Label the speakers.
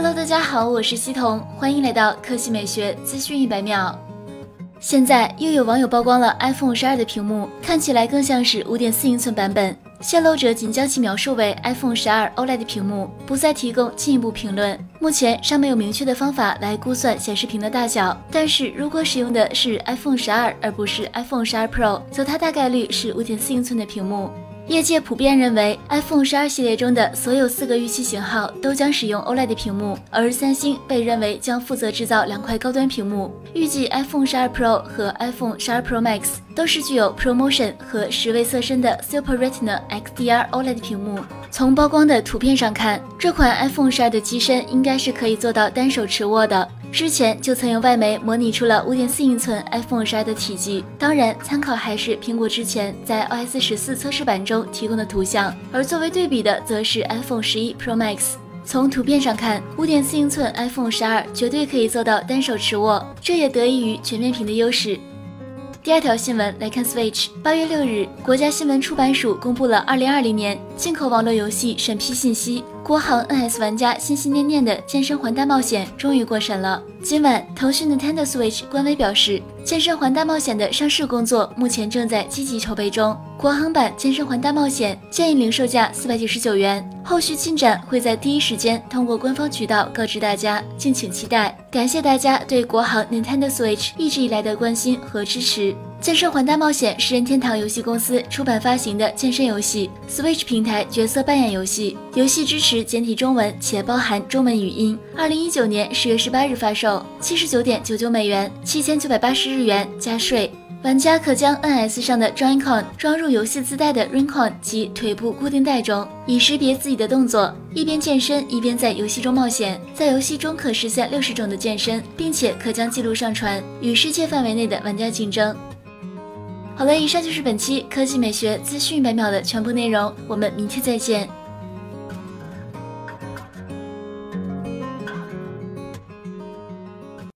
Speaker 1: Hello，大家好，我是西彤，欢迎来到科技美学资讯一百秒。现在又有网友曝光了 iPhone 十二的屏幕，看起来更像是五点四英寸版本。泄露者仅将其描述为 iPhone 十二 OLED 屏幕，不再提供进一步评论。目前尚没有明确的方法来估算显示屏的大小，但是如果使用的是 iPhone 十二而不是 iPhone 十二 Pro，则它大概率是五点四英寸的屏幕。业界普遍认为，iPhone 十二系列中的所有四个预期型号都将使用 OLED 屏幕，而三星被认为将负责制造两块高端屏幕。预计 iPhone 十二 Pro 和 iPhone 十二 Pro Max 都是具有 ProMotion 和十位色深的 Super Retina XDR OLED 屏幕。从曝光的图片上看，这款 iPhone 十二的机身应该是可以做到单手持握的。之前就曾有外媒模拟出了五点四英寸 iPhone 十二的体积，当然参考还是苹果之前在 OS 十四测试版中提供的图像，而作为对比的则是 iPhone 十一 Pro Max。从图片上看，五点四英寸 iPhone 十二绝对可以做到单手持握，这也得益于全面屏的优势。第二条新闻来看，Switch。八月六日，国家新闻出版署公布了二零二零年进口网络游戏审批信息。国行 NS 玩家心心念念的《健身环大冒险》终于过审了。今晚，腾讯 Nintendo Switch 官微表示，《健身环大冒险》的上市工作目前正在积极筹备中。国行版《健身环大冒险》建议零售价四百九十九元，后续进展会在第一时间通过官方渠道告知大家，敬请期待。感谢大家对国行 Nintendo Switch 一直以来的关心和支持。《健身环大冒险》是任天堂游戏公司出版发行的健身游戏，Switch 平台角色扮演游戏。游戏支持简体中文，且包含中文语音。二零一九年十月十八日发售，七十九点九九美元，七千九百八十日元加税。玩家可将 NS 上的 Joy-Con 装入游戏自带的 Ring-Con 及腿部固定带中，以识别自己的动作，一边健身一边在游戏中冒险。在游戏中可实现六十种的健身，并且可将记录上传，与世界范围内的玩家竞争。好了，以上就是本期科技美学资讯百秒的全部内容，我们明天再见。